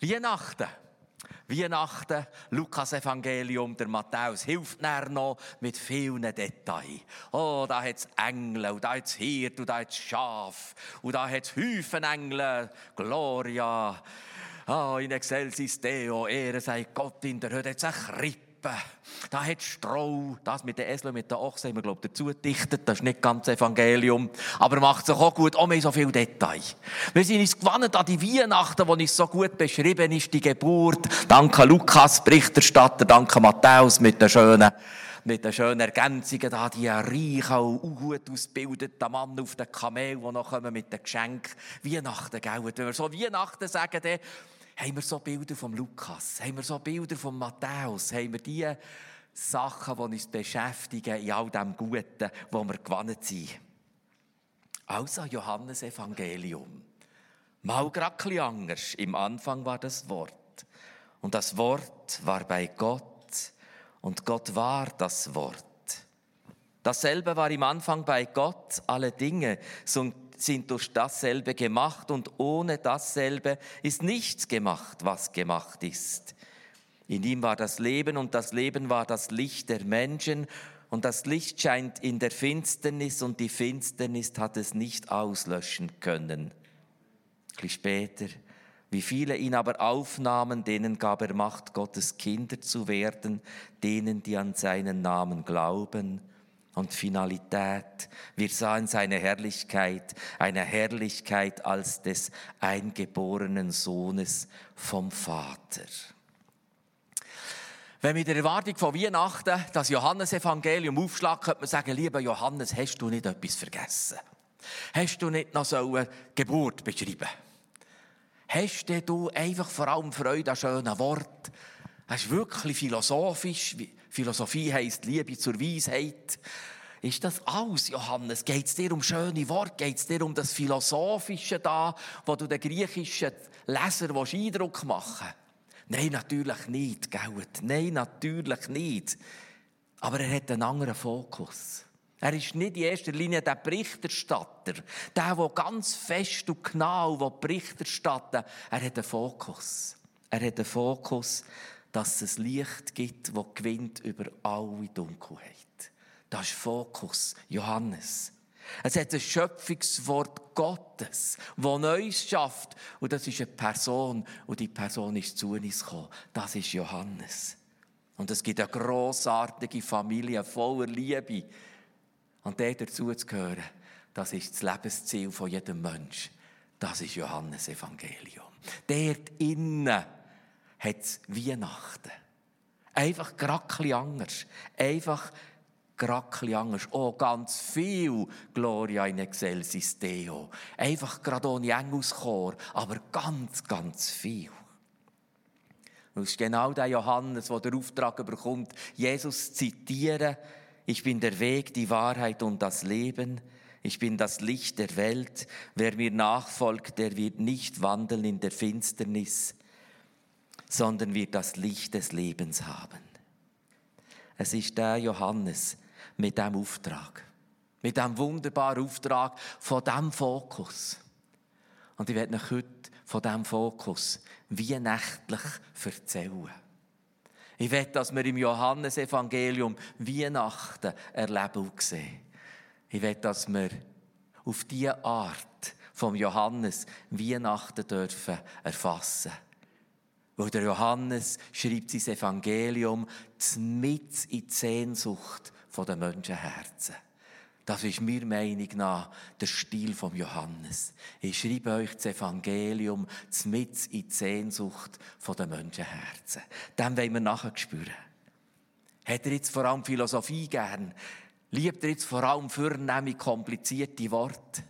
Weihnachten. Weihnachten, Lukas Evangelium, der Matthäus hilft näher noch mit vielen Details. Oh, da hat es Engel, und da hat es Hirt, und da hat es Schaf, und da hat es Häufen Engel, Gloria. Oh, in excelsis Deo, Ehre sei Gott in der Höhe, es eine Krippe. Da hat Stroh, das mit den Eseln, mit den Ochsen, haben wir, glaube dazu gedichtet. Das ist nicht ganz Evangelium. Aber macht sich auch gut, auch mehr so viele Details. Wir sind uns gewandt an die Weihnachten, wo uns so gut beschrieben ist, die Geburt. Danke Lukas, Berichterstatter, danke Matthäus mit den schönen mit den schönen Ergänzungen, da die reichen und gut ausgebildeten Mann auf den Kamel, die noch kommen mit den Geschenken. Weihnachten, gell? Wenn wir so Weihnachten sagen, dann haben wir so Bilder vom Lukas, haben wir so Bilder von Matthäus, haben wir die Sachen, die uns beschäftigen in all dem Guten, wo wir gewonnen sind. Also Johannes Evangelium. Mal gerade anders. Im Anfang war das Wort. Und das Wort war bei Gott. Und Gott war das Wort. Dasselbe war im Anfang bei Gott. Alle Dinge sind durch dasselbe gemacht und ohne dasselbe ist nichts gemacht, was gemacht ist. In ihm war das Leben und das Leben war das Licht der Menschen und das Licht scheint in der Finsternis und die Finsternis hat es nicht auslöschen können. Ein später, wie viele ihn aber aufnahmen, denen gab er Macht, Gottes Kinder zu werden, denen, die an seinen Namen glauben und Finalität. Wir sahen seine Herrlichkeit, eine Herrlichkeit als des eingeborenen Sohnes vom Vater. Wenn wir in der Erwartung von Weihnachten das Johannesevangelium aufschlagen, könnte man sagen, lieber Johannes, hast du nicht etwas vergessen? Hast du nicht noch so eine Geburt beschrieben? Hast du einfach vor allem Freude an schönen Worten? Es ist wirklich philosophisch. Philosophie heisst Liebe zur Weisheit. Ist das alles, Johannes? Geht es dir um schöne Worte? Geht es dir um das Philosophische da, wo du den griechischen Leser Eindruck machen willst? Nein, natürlich nicht, gell? Nein, natürlich nicht. Aber er hat einen anderen Fokus. Er ist nicht in erster Linie der Berichterstatter, der, der ganz fest und genau Bericht erstatten Er hat einen Fokus. Er hat einen Fokus, dass es Licht gibt, das gewinnt über alle Dunkelheit. Das ist Fokus, Johannes. Es hat ein Schöpfungswort Gottes, das Neues schafft. Und das ist eine Person. Und die Person ist zu uns gekommen. Das ist Johannes. Und es gibt eine grossartige Familie voller Liebe. Und der dazu zu gehören, das ist das Lebensziel von jedem Menschen. Das ist Johannes Evangelium. Dort innen hat es Weihnachten. Einfach gerade anders. Einfach gerade anders. Oh, ganz viel Gloria in excelsis Deo. Einfach gerade ohne Engelschor, aber ganz, ganz viel. Das ist genau der Johannes, der den Auftrag bekommt, Jesus zu zitieren. Ich bin der Weg, die Wahrheit und das Leben. Ich bin das Licht der Welt. Wer mir nachfolgt, der wird nicht wandeln in der Finsternis, sondern wird das Licht des Lebens haben. Es ist der Johannes mit dem Auftrag, mit dem wunderbaren Auftrag von dem Fokus. Und ich werde euch heute von diesem Fokus wie nächtlich erzählen. Ich will, dass wir im Johannesevangelium Weihnachten erleben und sehen. Ich will, dass wir auf diese Art vom Johannes Weihnachten dürfen erfassen weil der Johannes schreibt sein Evangelium mit in die Sehnsucht der Menschenherzen. Das ist mir Meinung nach der Stil von Johannes. Ich schreibe euch das Evangelium mit in die Sehnsucht der Menschenherzen. Dem wollen wir nachher spüren. Hat er jetzt vor allem Philosophie gern? Liebt er jetzt vor allem vornehmlich komplizierte Worte?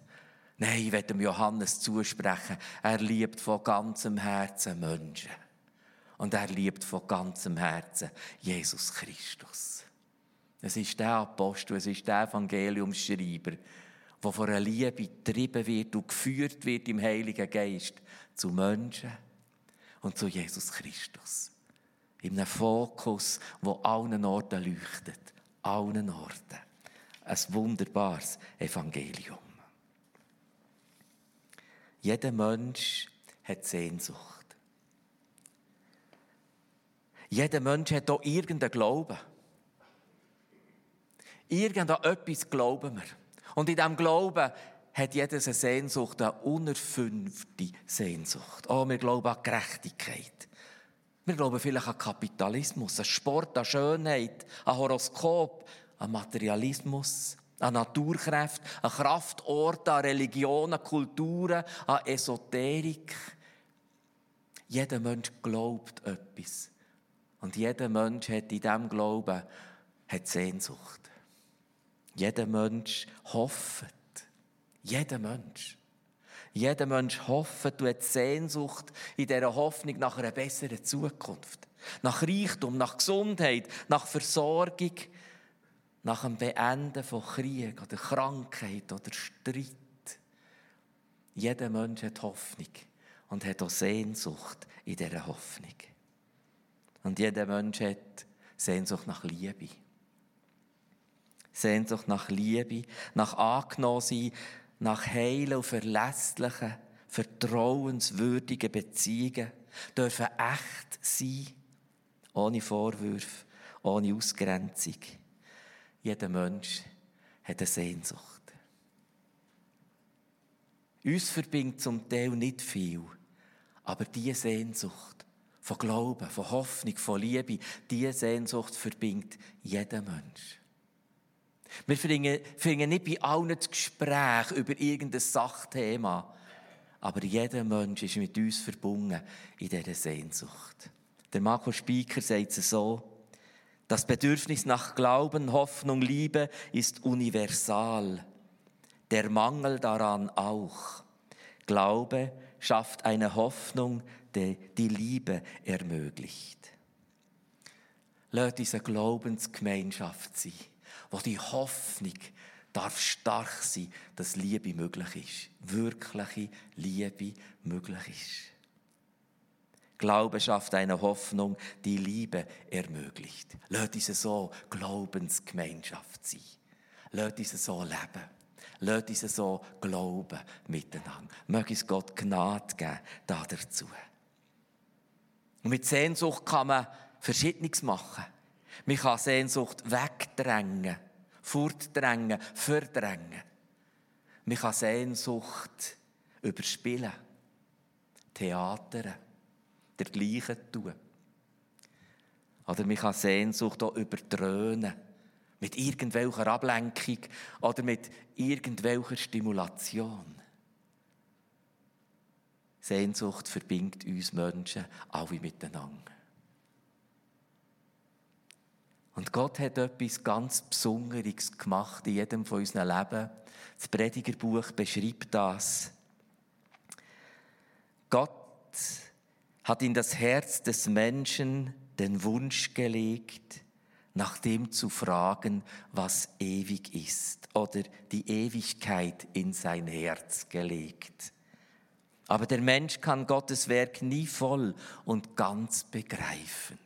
Nein, ich will dem Johannes zusprechen. Er liebt von ganzem Herzen Menschen. Und er liebt von ganzem Herzen Jesus Christus. Es ist der Apostel, es ist der Evangeliumsschreiber, der von einer Liebe getrieben wird und geführt wird im Heiligen Geist zu Menschen und zu Jesus Christus. In einem Fokus, wo allen Orten leuchtet. Allen Orten. Ein wunderbares Evangelium. Jeder Mensch hat Sehnsucht. Jeder Mensch hat auch irgendeinen Glauben. Irgendan etwas glauben wir. Und in diesem Glauben hat jeder eine Sehnsucht, eine unerfünfte Sehnsucht. Oh, wir glauben an Gerechtigkeit. Wir glauben vielleicht an Kapitalismus, an Sport, an Schönheit, an Horoskop, an Materialismus, an Naturkräfte, an Kraftorte, an Religionen, Kulturen, an Esoterik. Jeder Mensch glaubt etwas. Und jeder Mensch hat in diesem Glauben hat Sehnsucht. Jeder Mensch hofft. Jeder Mensch. Jeder Mensch hofft und hat Sehnsucht in dieser Hoffnung nach einer besseren Zukunft. Nach Reichtum, nach Gesundheit, nach Versorgung, nach dem Beenden von Krieg oder Krankheit oder Streit. Jeder Mensch hat Hoffnung und hat auch Sehnsucht in dieser Hoffnung. Und jeder Mensch hat Sehnsucht nach Liebe. Sehnsucht nach Liebe, nach Angenommensein, nach heilen und verlässlichen, vertrauenswürdigen Beziehungen, dürfen echt sein, ohne Vorwürfe, ohne Ausgrenzung. Jeder Mensch hat eine Sehnsucht. Uns verbindet zum Teil nicht viel, aber diese Sehnsucht von Glauben, von Hoffnung, von Liebe, diese Sehnsucht verbindet jeden Mensch. Wir finden nicht bei allen das Gespräch über irgendein Sachthema. Aber jeder Mensch ist mit uns verbunden in dieser Sehnsucht. Der Marco Spieker sagt es so, das Bedürfnis nach Glauben, Hoffnung, Liebe ist universal. Der Mangel daran auch. Glaube schafft eine Hoffnung, die Liebe ermöglicht. Lass uns eine Glaubensgemeinschaft sein wo die Hoffnung darf stark sein, dass Liebe möglich ist. Wirkliche Liebe möglich ist. Glaube schafft eine Hoffnung, die Liebe ermöglicht. Lass uns so Glaubensgemeinschaft sein. Lass uns so leben. Lass uns so glauben miteinander. Möge es Gott Gnade geben da dazu. Und mit Sehnsucht kann man Verschiedenes machen. Man kann Sehnsucht wegdrängen, fortdrängen, verdrängen. Man kann Sehnsucht überspielen, Theater, dergleichen tun. Oder man kann Sehnsucht auch überdröhnen, mit irgendwelcher Ablenkung oder mit irgendwelcher Stimulation. Sehnsucht verbindet uns Menschen alle miteinander. Und Gott hat etwas ganz Besonderes gemacht in jedem von unseren Leben. Das Predigerbuch beschreibt das. Gott hat in das Herz des Menschen den Wunsch gelegt, nach dem zu fragen, was ewig ist, oder die Ewigkeit in sein Herz gelegt. Aber der Mensch kann Gottes Werk nie voll und ganz begreifen.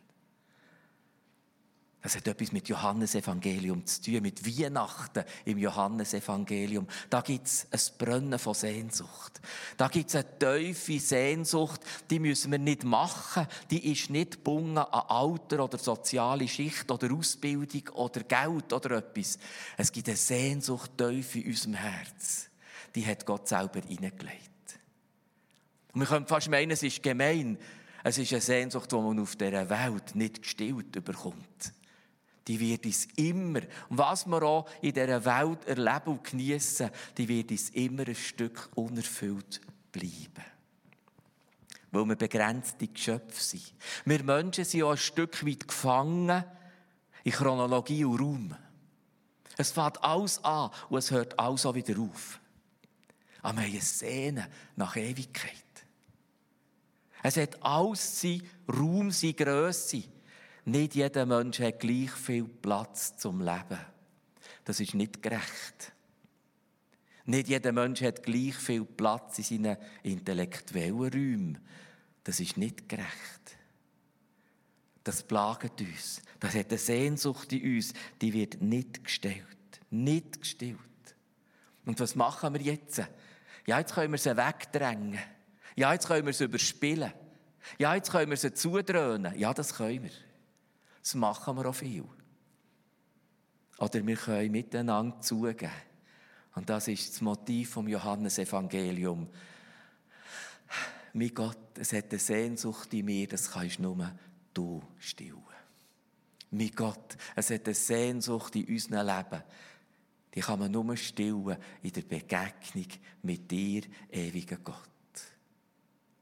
Das hat etwas mit Johannesevangelium zu tun, mit Weihnachten im Johannesevangelium. Da gibt es ein Brennen von Sehnsucht. Da gibt es eine tiefe Sehnsucht, die müssen wir nicht machen. Die ist nicht gebunden an Alter oder soziale Schicht oder Ausbildung oder Geld oder etwas. Es gibt eine Sehnsucht tief in unserem Herz. Die hat Gott selber hineingelegt. Und wir können fast meinen, es ist gemein. Es ist eine Sehnsucht, die man auf dieser Welt nicht gestillt bekommt die wird uns immer, und was wir auch in dieser Welt erleben und genießen, die wird uns immer ein Stück unerfüllt bleiben. Weil wir begrenzte Geschöpfe sind. Wir Menschen sind auch ein Stück weit gefangen in Chronologie und Raum. Es fängt alles an und es hört alles auch wieder auf. Aber wir haben eine Szene nach Ewigkeit. Es hat alles sein Raum, seine Grösse. Nicht jeder Mensch hat gleich viel Platz zum Leben. Das ist nicht gerecht. Nicht jeder Mensch hat gleich viel Platz in seinen intellektuellen Räumen. Das ist nicht gerecht. Das plagt uns. Das hat eine Sehnsucht in uns, die wird nicht gestellt. Nicht gestellt. Und was machen wir jetzt? Ja, jetzt können wir sie wegdrängen. Ja, jetzt können wir sie überspielen. Ja, jetzt können wir sie zudröhnen. Ja, das können wir. Das machen wir auch viel. Oder wir können miteinander zugeben. Und das ist das Motiv vom Johannesevangelium. Mein Gott, es hat eine Sehnsucht in mir, das kannst nur du stillen. Mein Gott, es hat eine Sehnsucht in unserem Leben. Die kann man nur stillen in der Begegnung mit dir, ewiger Gott.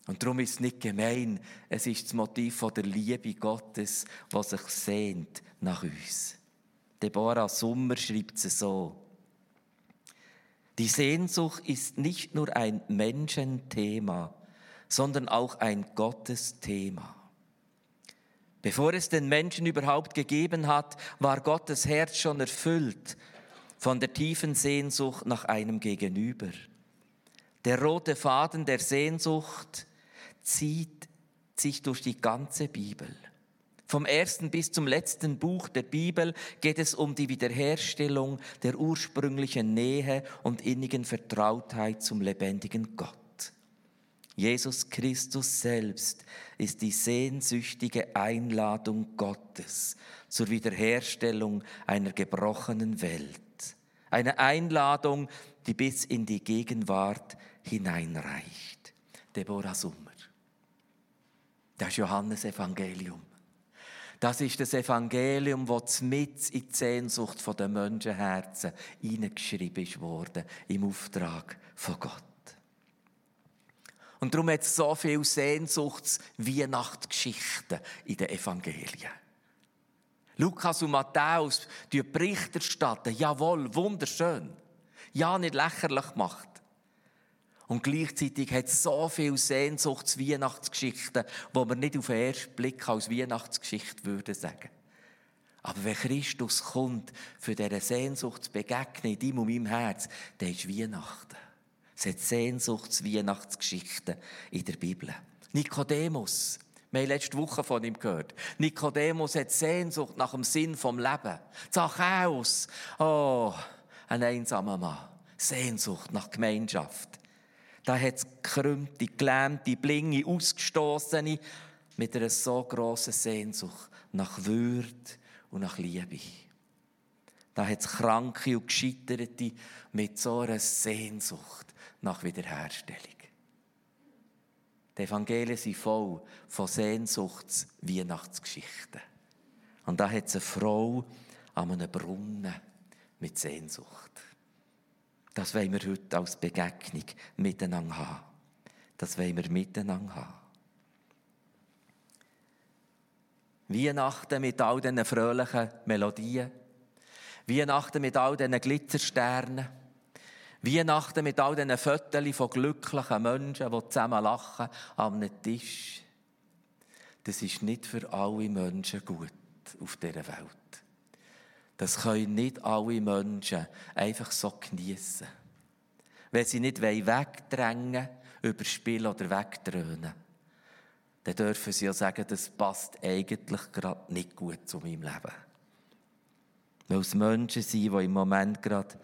Und darum ist es nicht gemein, es ist das Motiv der Liebe Gottes, was sich sehnt nach uns. Deborah Sommer schreibt es so. Die Sehnsucht ist nicht nur ein Menschenthema, sondern auch ein Gottesthema. Bevor es den Menschen überhaupt gegeben hat, war Gottes Herz schon erfüllt von der tiefen Sehnsucht nach einem Gegenüber. Der rote Faden der Sehnsucht zieht sich durch die ganze Bibel. Vom ersten bis zum letzten Buch der Bibel geht es um die Wiederherstellung der ursprünglichen Nähe und innigen Vertrautheit zum lebendigen Gott. Jesus Christus selbst ist die sehnsüchtige Einladung Gottes zur Wiederherstellung einer gebrochenen Welt. Eine Einladung, die bis in die Gegenwart hineinreicht. Deborah Sommer. Das Johannes Evangelium. Das ist das Evangelium, das mit in die Sehnsucht der Menschenherzen hineingeschrieben ist worden, im Auftrag von Gott. Und darum hat es so viele Sehnsuchts-Weihnachtsgeschichten in den Evangelien. Lukas und Matthäus die Bericht jawohl, wunderschön. Ja, nicht lächerlich gemacht. Und gleichzeitig hat es so viele Sehnsuchts-Weihnachtsgeschichten, die man nicht auf den ersten Blick als Weihnachtsgeschichte würde sagen. Aber wenn Christus kommt, für diese Sehnsucht zu begegnen in deinem und meinem Herz, dann ist Weihnachten. Es hat Sehnsuchts-Weihnachtsgeschichten in der Bibel. Nikodemus, wir haben letzte Woche von ihm gehört. Nikodemus hat Sehnsucht nach dem Sinn vom Leben. Zachäus, oh, ein einsamer Mann. Sehnsucht nach Gemeinschaft. Da hat es gekrümmte, gelähmte, blinge, ausgestoßene mit einer so grossen Sehnsucht nach Würde und nach Liebe. Da hat es Kranke und Gescheiterte mit so einer Sehnsucht nach Wiederherstellung. Die Evangelien sind voll von Sehnsuchts-Weihnachtsgeschichten. Und da hat es eine Frau an einem Brunnen mit Sehnsucht. Das wollen wir heute als Begegnung miteinander haben. Das wollen wir miteinander haben. Weihnachten mit all diesen fröhlichen Melodien. Weihnachten mit all diesen Glitzersternen. Weihnachten mit all diesen Fotos von glücklichen Menschen, die zusammen lachen einem Tisch. Das ist nicht für alle Menschen gut auf dieser Welt. Das können nicht alle Menschen einfach so geniessen. Wenn sie nicht wegdrängen überspielen oder wegdröhnen, dann dürfen sie ja sagen, das passt eigentlich gerade nicht gut zu meinem Leben. Weil es Menschen sind, die im Moment gerade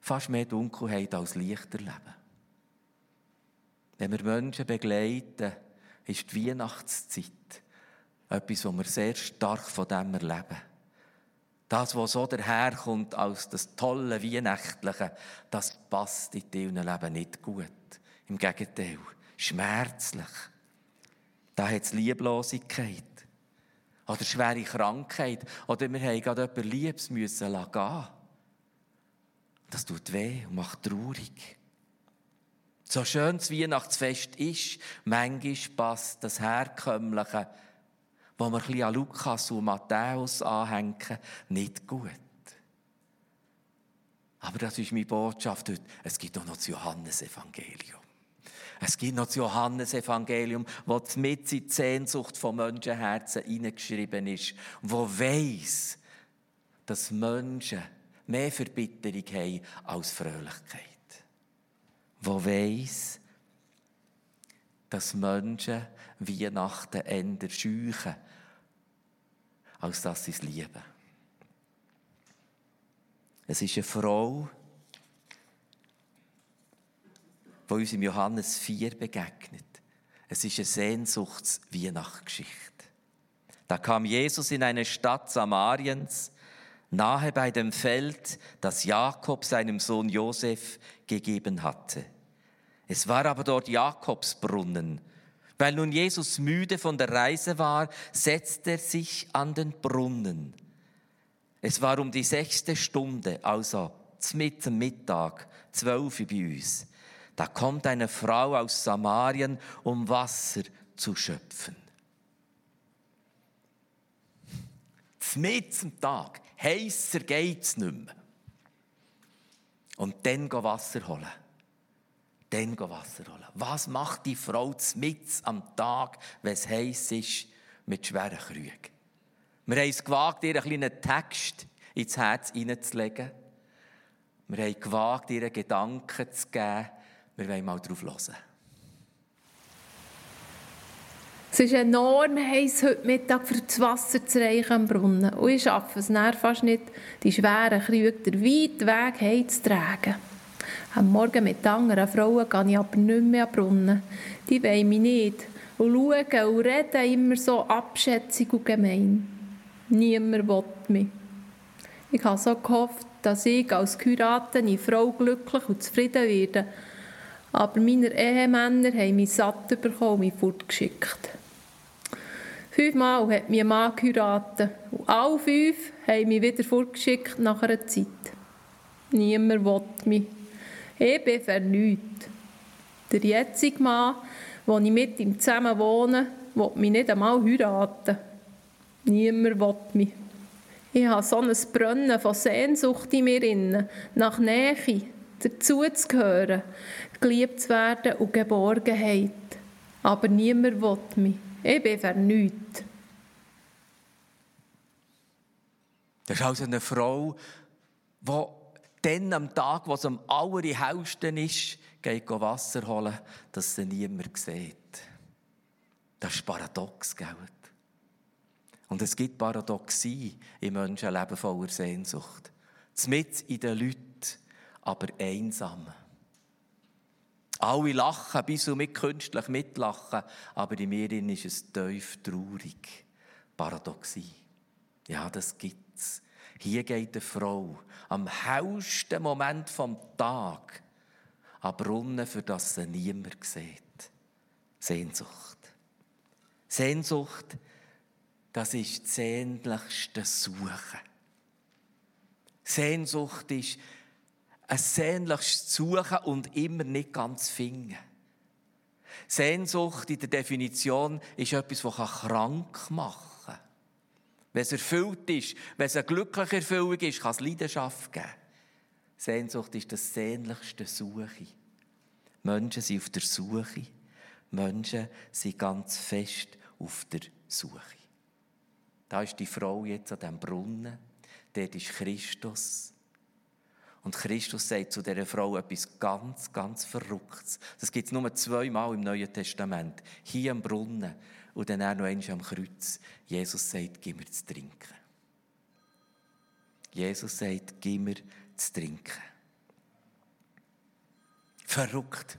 fast mehr Dunkelheit als Licht erleben. Wenn wir Menschen begleiten, ist die Weihnachtszeit etwas, wo wir sehr stark von dem erleben. Das, was so daherkommt als das tolle Weihnachtliche, das passt in deinem Leben nicht gut. Im Gegenteil, schmerzlich. Da hat es Lieblosigkeit. Oder schwere Krankheit. Oder wir haben gerade jemanden Liebes müssen gehen Das tut weh und macht traurig. So schön das Weihnachtsfest ist, manchmal passt das Herkömmliche wo wir ein an Lukas und Matthäus anhängen, nicht gut. Aber das ist meine Botschaft heute. Es gibt auch noch das Johannesevangelium. Es gibt noch das Johannesevangelium, wo mit in die Sehnsucht von Menschenherzen hineingeschrieben ist, wo weiss, dass Menschen mehr Verbitterung haben als Fröhlichkeit. Wo weiss, dass Menschen Weihnachten eher scheuchen als dass sie es lieben. Es ist eine Frau, die uns im Johannes 4 begegnet. Es ist eine Sehnsuchts-Weihnachtsgeschichte. Da kam Jesus in eine Stadt Samariens, nahe bei dem Feld, das Jakob seinem Sohn Josef gegeben hatte. Es war aber dort Jakobsbrunnen. Weil nun Jesus müde von der Reise war, setzte er sich an den Brunnen. Es war um die sechste Stunde, also mitten Mittag, zwölf bei uns. Da kommt eine Frau aus Samarien, um Wasser zu schöpfen. Mitten Tag, heißer geht's nicht mehr. Und dann Wasser holen. Dann Wasser holen. Was macht die Frau mitten am Tag, wenn es heiß ist, mit schweren Krügen? Wir haben es gewagt, ihr einen kleinen Text ins Herz hineinzulegen. Wir haben gewagt, ihr Gedanken zu geben. Wir wollen mal drauf hören. Es ist enorm heiß heute Mittag für das Wasser zu reichen am Brunnen. Und ich schaffe es fast nicht, die schweren Krüge den weiten Weg heimzutragen. Am Morgen mit anderen Frauen gehe ich aber nicht mehr am Brunnen. Die wollen mich nicht. Und schauen und reden immer so abschätzig und gemein. Niemand will mich. Ich habe so gehofft, dass ich als geheiratete Frau glücklich und zufrieden werde. Aber meine Ehemänner haben mich satt bekommen und mich fortgeschickt. Fünfmal hat mich ein Mann geheiratet. Und alle fünf haben mich wieder fortgeschickt nach einer Zeit. Niemand will mich. Ich bin vernünftig. Der jetzige Mann, wo ich mit ihm zusammen wohne, will mich nicht einmal heiraten. Niemand will mich. Ich habe so ein Brennen von Sehnsucht in mir nach Nähe, dazuzugehören, geliebt zu werden und Geborgenheit. Aber niemand will mich. Ich bin vernünftig. Das ist also eine Frau, die dann am Tag, wo es am allerhellsten ist, geht Wasser holen, dass sie niemand sieht. Das ist paradox, gell? Und es gibt Paradoxie im Menschenleben voller Sehnsucht. Mit in den Leuten, aber einsam. Alle lachen, bis und mit künstlich mitlachen, aber in mir ist es tief traurig. Paradoxie. Ja, das gibt's. Hier geht eine Frau am hellsten Moment vom Tag an Brunnen, für das sie niemand sieht. Sehnsucht. Sehnsucht, das ist das sehnlichste Suchen. Sehnsucht ist ein sehnliches Suchen und immer nicht ganz finden. Sehnsucht in der Definition ist etwas, das krank machen kann. Wenn es erfüllt ist, wenn es eine glückliche Erfüllung ist, kann es Leidenschaft geben. Sehnsucht ist das sehnlichste Suche. Menschen sind auf der Suche. Menschen sind ganz fest auf der Suche. Da ist die Frau jetzt an dem Brunnen. Dort ist Christus. Und Christus sagt zu dieser Frau etwas ganz, ganz Verrücktes. Das gibt es nur zweimal im Neuen Testament. Hier am Brunnen und dann noch einmal am Kreuz. Jesus sagt, gib mir zu trinken. Jesus sagt, gib mir zu trinken. Verrückt.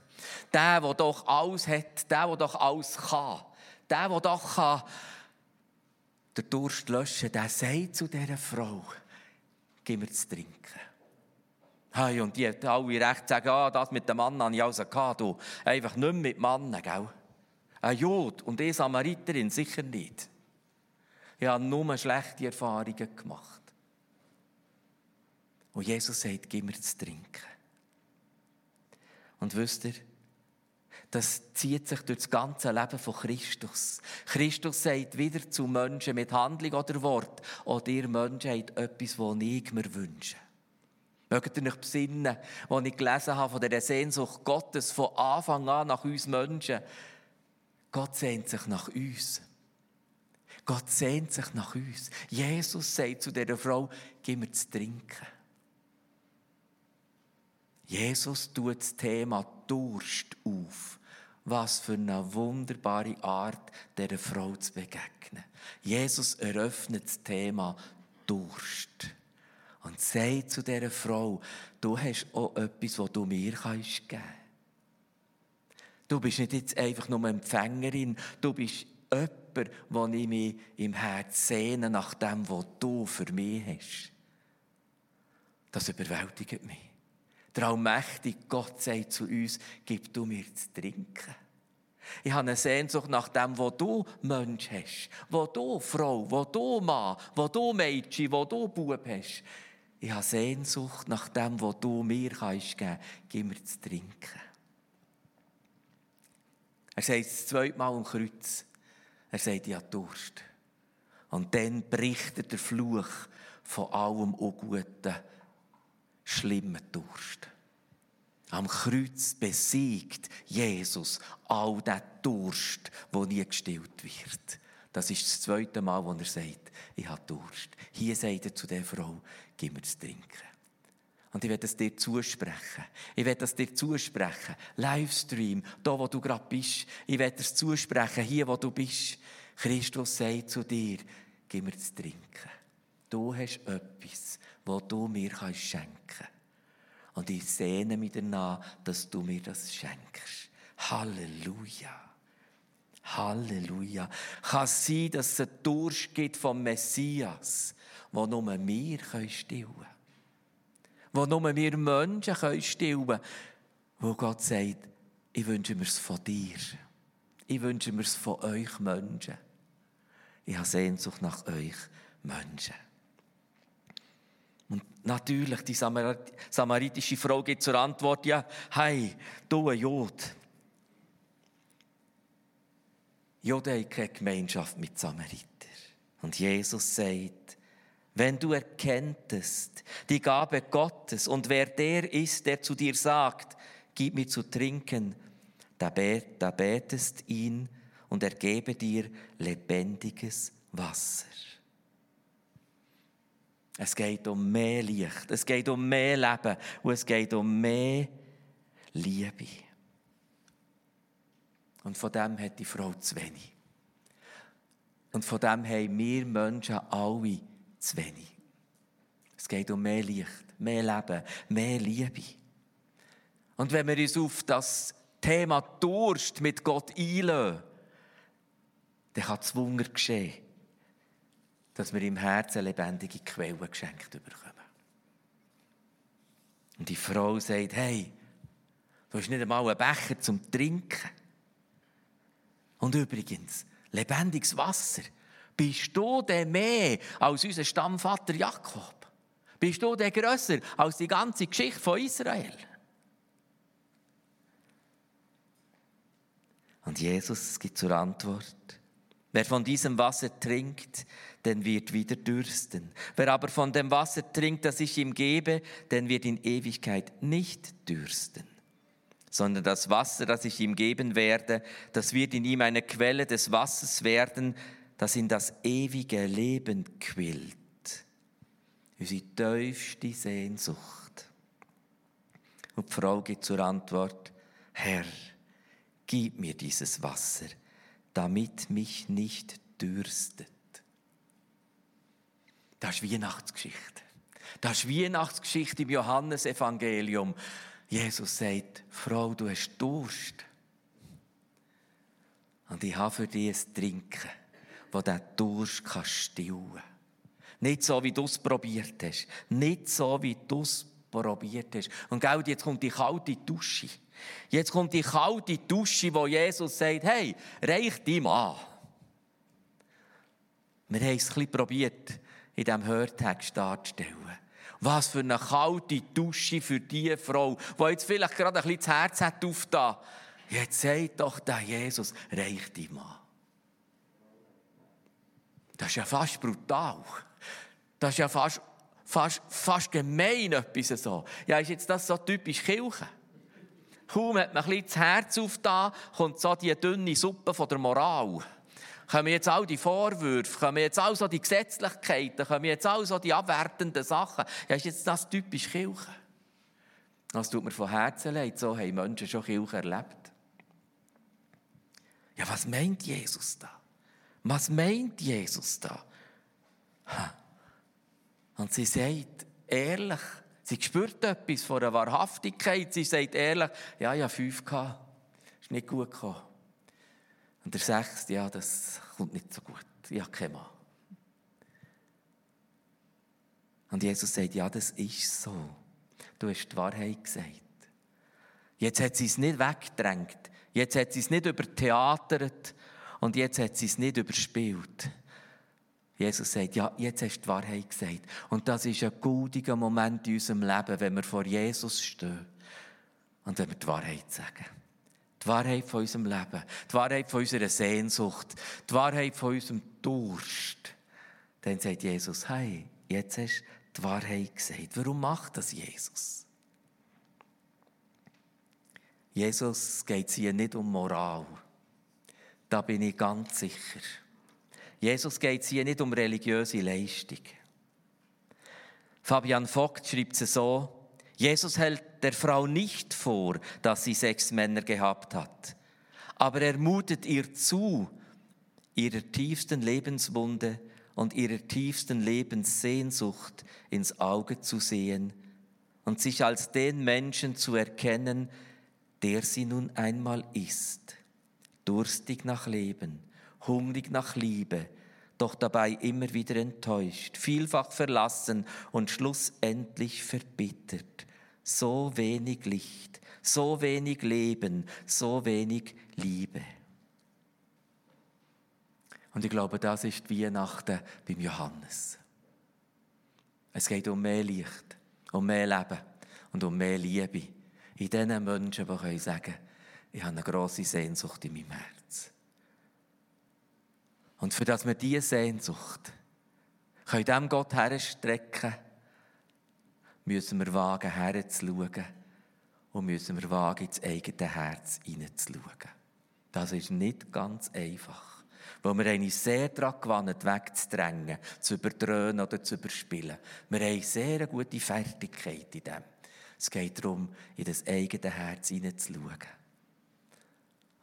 Der, der doch alles hat, der, der doch alles kann, der, der doch kann, den Durst löschen, der sagt zu dieser Frau, gib mir zu trinken. Hey, und die hat alle recht sagen, ah, das mit dem Mann habe ich also gehabt, du. Einfach nicht mit Mannen, gell? Ein Jod und eine Samariterin sicher nicht. Ich habe nur schlechte Erfahrungen gemacht. Und Jesus sagt, gib mir zu trinken. Und wisst ihr, das zieht sich durch das ganze Leben von Christus. Christus sagt wieder zu Menschen mit Handlung oder Wort, oh, ihr Menschen habt etwas, was ich mir wünsche. Mögt ihr euch besinnen, als ich gelesen habe von der Sehnsucht Gottes von Anfang an nach uns Menschen. Gott sehnt sich nach uns. Gott sehnt sich nach uns. Jesus sagt zu dieser Frau, gib mir zu trinken. Jesus tut das Thema Durst auf. Was für eine wunderbare Art, dieser Frau zu begegnen. Jesus eröffnet das Thema Durst und sagt zu dieser Frau, du hast auch etwas, was du mir geben kannst. Du bist nicht jetzt einfach nur Empfängerin, du bist etwas, wo ich mich im Herz sehne nach dem, was du für mich hast. Das überwältigt mich. Der allmächtige Gott sagt zu uns, gib du mir zu trinken. Ich habe eine Sehnsucht nach dem, wo du Mensch hast, wo du Frau, wo du Mann, wo du Mädchen, wo du Bub hast. Ich habe Sehnsucht nach dem, was du mir kannst geben. Gib mir zu trinken. Er sagt das zweite Mal am Kreuz. Er sagt, ich habe Durst. Und dann bricht er der Fluch von allem Unguten, schlimmen Durst. Am Kreuz besiegt Jesus all den Durst, der nie gestillt wird. Das ist das zweite Mal, wo er sagt, ich habe Durst. Hier sagt er zu der Frau, gib mir zu trinken. Und ich werde es dir zusprechen. Ich werde es dir zusprechen. Livestream, da wo du gerade bist. Ich werde es zusprechen, hier wo du bist. Christus sagt zu dir, gib mir zu trinken. Du hast etwas, was du mir schenken kannst. Und ich sehne mich danach, dass du mir das schenkst. Halleluja. Halleluja. Kann sein, dass es einen Durst gibt vom Messias, wo nur wir stillen können. Wo nur wir Menschen stillen können. Wo Gott sagt, ich wünsche mir es von dir. Ich wünsche mir es von euch Menschen. Ich habe Sehnsucht nach euch Menschen. Und natürlich, die samaritische Frau gibt zur Antwort, ja, hey, du ein Jod. Juden haben keine Gemeinschaft mit Samariter. Und Jesus sagt, wenn du erkenntest die Gabe Gottes und wer der ist, der zu dir sagt, gib mir zu trinken, da, betest ihn und er gebe dir lebendiges Wasser. Es geht um mehr Licht, es geht um mehr Leben und es geht um mehr Liebe. Und von dem hat die Frau zu wenig. Und von dem haben wir Menschen alle zu wenig. Es geht um mehr Licht, mehr Leben, mehr Liebe. Und wenn wir uns auf das Thema Durst mit Gott einlösen, dann kann es Wunder geschehen, dass wir im Herzen lebendige Quellen geschenkt bekommen. Und die Frau sagt, hey, du hast nicht einmal einen Becher zum Trinken. Und übrigens, lebendiges Wasser. Bist du denn mehr als unser Stammvater Jakob? Bist du denn grösser als die ganze Geschichte von Israel? Und Jesus gibt zur Antwort, wer von diesem Wasser trinkt, den wird wieder dürsten. Wer aber von dem Wasser trinkt, das ich ihm gebe, den wird in Ewigkeit nicht dürsten sondern das Wasser, das ich ihm geben werde, das wird in ihm eine Quelle des Wassers werden, das in das ewige Leben quillt. Unsere tiefste Sehnsucht. Und die Frau gibt zur Antwort, Herr, gib mir dieses Wasser, damit mich nicht dürstet. Das ist Weihnachtsgeschichte. Das ist Weihnachtsgeschichte im Johannesevangelium. Jesus sagt, Frau, du hast Durst. Und ich habe für dich ein Trinken, diesen Durst kann stillen kann. Nicht so, wie du es probiert hast. Nicht so, wie du es probiert hast. Und gell, jetzt kommt die kalte Dusche. Jetzt kommt die kalte Dusche, wo Jesus sagt, hey, reich dich an. Wir haben es ein bisschen probiert, in diesem Hörtext darzustellen. Was für eine kalte Dusche für diese Frau, die jetzt vielleicht gerade ein bisschen das Herz hat aufgetan. Jetzt sagt doch der Jesus, reich dich mal. Das ist ja fast brutal. Das ist ja fast, fast, fast gemein etwas so. Ja, ist jetzt das so typisch Kirche? Kaum hat man ein bisschen das Herz aufgetan, kommt so die dünne Suppe von der Moral kommen jetzt all die Vorwürfe, kommen jetzt all so die Gesetzlichkeiten, kommen jetzt all so die abwertenden Sachen. Ja, ist jetzt das typisch Kirche? Das tut mir von Herzen leid, so haben Menschen schon Kirche erlebt. Ja, was meint Jesus da? Was meint Jesus da? Und sie sagt ehrlich, sie spürt etwas von der Wahrhaftigkeit. Sie sagt ehrlich, ja, ja, fünf gehabt. Ist nicht gut gekommen. Und der sechste, ja, das kommt nicht so gut. Habe keinen Mann. Und Jesus sagt, ja, das ist so. Du hast die Wahrheit gesagt. Jetzt hat sie es nicht weggedrängt. Jetzt hat sie es nicht übertheatert. Und jetzt hat sie es nicht überspielt. Jesus sagt, ja, jetzt hast du die Wahrheit gesagt. Und das ist ein goldiger Moment in unserem Leben, wenn wir vor Jesus stehen und wenn wir die Wahrheit sagen. Die Wahrheit von unserem Leben, die Wahrheit von unserer Sehnsucht, die Wahrheit von unserem Durst. Dann sagt Jesus, hey, jetzt hast du die Wahrheit gesagt. Warum macht das Jesus? Jesus geht hier nicht um Moral. Da bin ich ganz sicher. Jesus geht es hier nicht um religiöse Leistung. Fabian Vogt schreibt es so, Jesus hält der Frau nicht vor, dass sie sechs Männer gehabt hat, aber er mutet ihr zu, ihrer tiefsten Lebenswunde und ihrer tiefsten Lebenssehnsucht ins Auge zu sehen und sich als den Menschen zu erkennen, der sie nun einmal ist, durstig nach Leben, hungrig nach Liebe, doch dabei immer wieder enttäuscht, vielfach verlassen und schlussendlich verbittert. So wenig Licht, so wenig Leben, so wenig Liebe. Und ich glaube, das ist Weihnachten beim Johannes. Es geht um mehr Licht, um mehr Leben und um mehr Liebe. In diesen Menschen, die sagen können, ich habe eine grosse Sehnsucht in meinem Herz. Und für das wir diese Sehnsucht können dem Gott herstrecken, müssen wir wagen, herzuschauen und müssen wir wagen, ins eigene Herz hineinzuschauen. Das ist nicht ganz einfach. Weil wir uns sehr daran gewandt, wegzudrängen, zu überdröhnen oder zu überspielen. Wir haben sehr gute Fertigkeit in dem. Es geht darum, in das eigene Herz hineinzuschauen.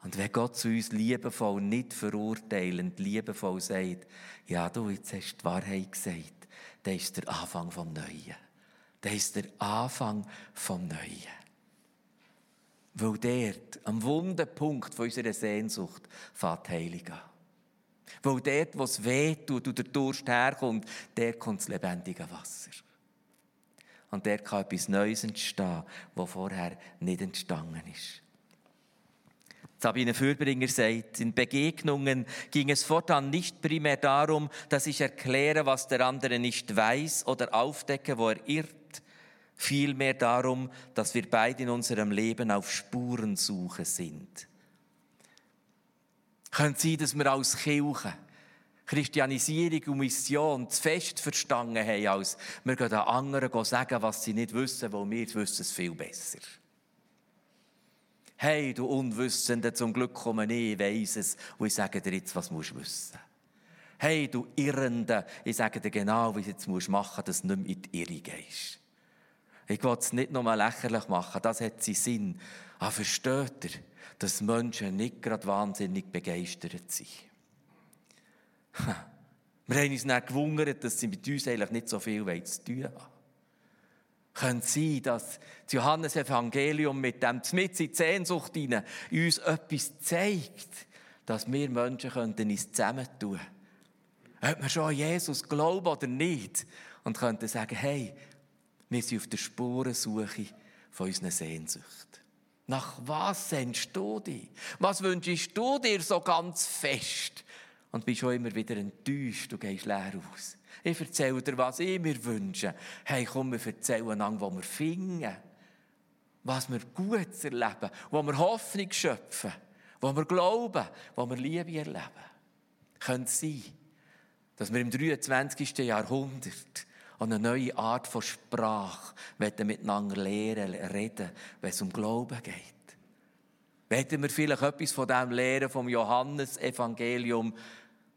Und wenn Gott zu uns liebevoll, nicht verurteilend, liebevoll sagt, ja, du, jetzt hast du die Wahrheit gesagt, dann ist der Anfang vom Neuen. Dann ist der Anfang vom Neuen. Weil dort, am wunden Punkt unserer Sehnsucht, fährt die Heilung an. Weil dort, wo es weh tut und der Durst herkommt, dort kommt das lebendige Wasser. Und dort kann etwas Neues entstehen, was vorher nicht entstanden ist. Sabine Fürbringer sagt, in Begegnungen ging es fortan nicht primär darum, dass ich erkläre, was der andere nicht weiß oder aufdecke, wo er irrt. Vielmehr darum, dass wir beide in unserem Leben auf Spurensuche sind. Könnte sein, dass wir als Kirche Christianisierung und Mission zu fest verstanden haben, als wir den anderen sagen, was sie nicht wissen, weil wir wissen es viel besser. Hey, du Unwissende, zum Glück komme ich, weiss es, und ich sage dir jetzt, was du wissen musst Hey, du Irrende, ich sage dir genau, wie du jetzt machen musst, dass du nicht mehr in die Irre gehst. Ich will es nicht nochmal lächerlich machen, das hat seinen Sinn. Aber versteht ihr, dass Menschen nicht gerade wahnsinnig begeistert sind? Wir haben uns dann gewundert, dass sie mit uns eigentlich nicht so viel zu tun haben könnte sein, dass das Johannesevangelium mit dem mit in Sehnsucht hinein uns etwas zeigt, dass wir Menschen könnten uns zusammentun könnten. Ob wir schon an Jesus glauben oder nicht. Und könnten sagen, hey, wir sind auf der Spurensuche von unserer Sehnsucht. Nach was sehnst du dich? Was wünschst du dir so ganz fest? Und bist schon immer wieder enttäuscht, du gehst leer aus. Ich erzähle dir, was ich mir wünsche. Hey, komm, wir erzählen an, wo wir finden. Was wir gut erleben, wo wir Hoffnung schöpfen, wo wir glauben, wo wir Liebe erleben. Könnte sein, dass wir im 23. Jahrhundert eine neue Art von Sprache miteinander lehren, reden, wenn es um Glauben geht. Werden wir vielleicht etwas von dem lehren vom Johannesevangelium,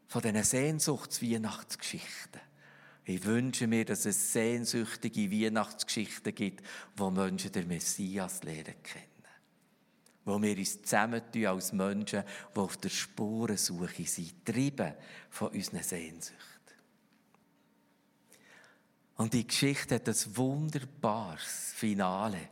von diesen Sehnsuchts-Weihnachtsgeschichten? Ich wünsche mir, dass es sehnsüchtige Weihnachtsgeschichten gibt, wo Menschen den Messias lernen kennen. Wo wir uns zusammentun als Menschen, die auf der Spurensuche sind, treiben von unseren Sehnsucht. Und die Geschichte hat ein wunderbares Finale.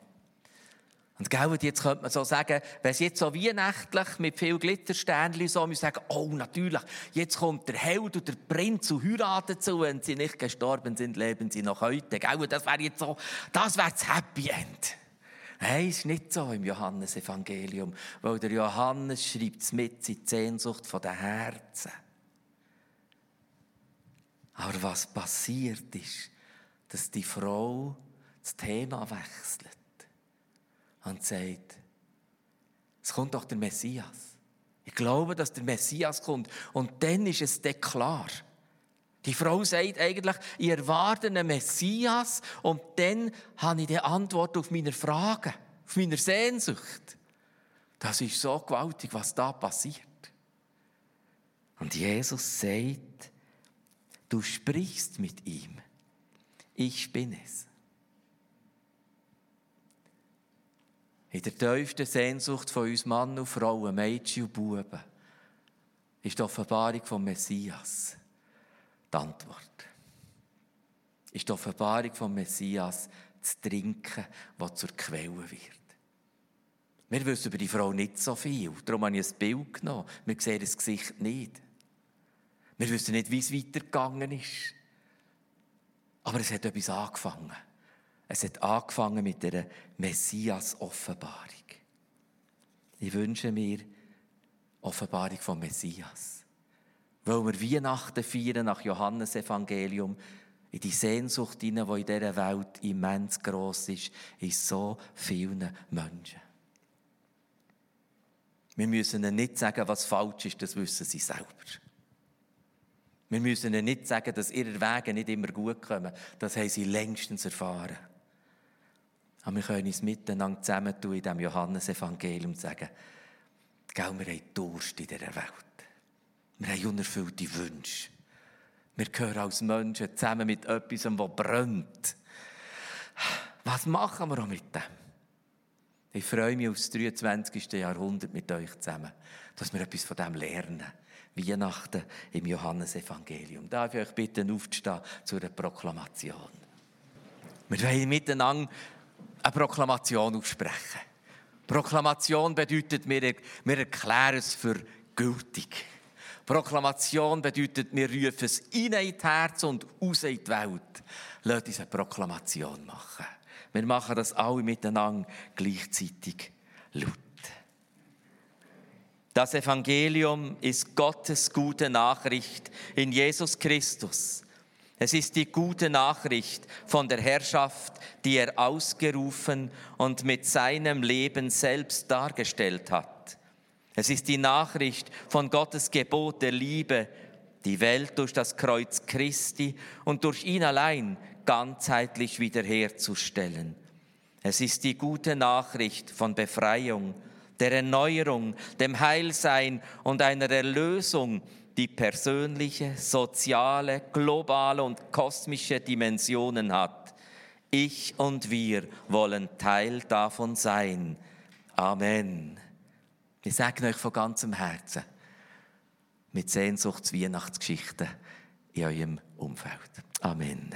Und gell, jetzt könnte man so sagen, wenn es jetzt so weihnachtlich mit viel Glittersternchen so, wir sagen, oh, natürlich, jetzt kommt der Held und der Prinz und heiraten zu, wenn sie nicht gestorben sind, leben sie noch heute, gell, das wäre jetzt so, das wäre das Happy End. Nein, ist nicht so im Johannesevangelium, weil der Johannes schreibt es mit die Sehnsucht der Herzen. Aber was passiert ist, dass die Frau das Thema wechselt und sagt, es kommt doch der Messias. Ich glaube, dass der Messias kommt. Und dann ist es dann klar. Die Frau sagt eigentlich, ich erwarte einen Messias und dann habe ich die Antwort auf meine Fragen, auf meine Sehnsucht. Das ist so gewaltig, was da passiert. Und Jesus sagt, du sprichst mit ihm. Ich bin es. In der tiefsten Sehnsucht von uns Mann und Frauen, Mädchen und Buben, ist die Offenbarung vom Messias die Antwort. Ist die Offenbarung vom Messias zu trinken, was zur Quelle wird. Wir wissen über die Frau nicht so viel. Darum habe ich ein Bild genommen. Wir sehen das Gesicht nicht. Wir wissen nicht, wie es weitergegangen ist. Aber es hat etwas angefangen. Es hat angefangen mit der Messias-Offenbarung. Ich wünsche mir Offenbarung vom Messias. Weil wir Weihnachten feiern nach Johannes Evangelium in die Sehnsucht hinein, die in dieser Welt immens gross ist, in so vielen Menschen. Wir müssen ihnen nicht sagen, was falsch ist, das wissen sie selber. Wir müssen ihnen nicht sagen, dass ihre Wege nicht immer gut kommen. Das haben sie längstens erfahren. Aber wir können uns miteinander zusammentun in diesem Johannesevangelium und sagen, gell, wir haben Durst in dieser Welt. Wir haben unerfüllte Wünsche. Wir gehören als Menschen zusammen mit etwas, das brennt. Was machen wir auch mit dem? Ich freue mich auf das 23. Jahrhundert mit euch zusammen, dass wir etwas von dem lernen. Weihnachten im Johannesevangelium. Darf ich euch bitten, aufzustehen zu einer Proklamation? Wir wollen miteinander eine Proklamation aussprechen. Proklamation bedeutet, wir, wir erklären es für gültig. Proklamation bedeutet, wir rufen es in die Herz und raus in die Welt. Lasst uns eine Proklamation machen. Wir machen das alle miteinander gleichzeitig laut. Das Evangelium ist Gottes gute Nachricht in Jesus Christus. Es ist die gute Nachricht von der Herrschaft, die er ausgerufen und mit seinem Leben selbst dargestellt hat. Es ist die Nachricht von Gottes Gebot der Liebe, die Welt durch das Kreuz Christi und durch ihn allein ganzheitlich wiederherzustellen. Es ist die gute Nachricht von Befreiung, der Erneuerung, dem Heilsein und einer Erlösung, die persönliche, soziale, globale und kosmische Dimensionen hat. Ich und wir wollen Teil davon sein. Amen. Ich sage euch von ganzem Herzen mit Sehnsucht Weihnachtsgeschichten in eurem Umfeld. Amen.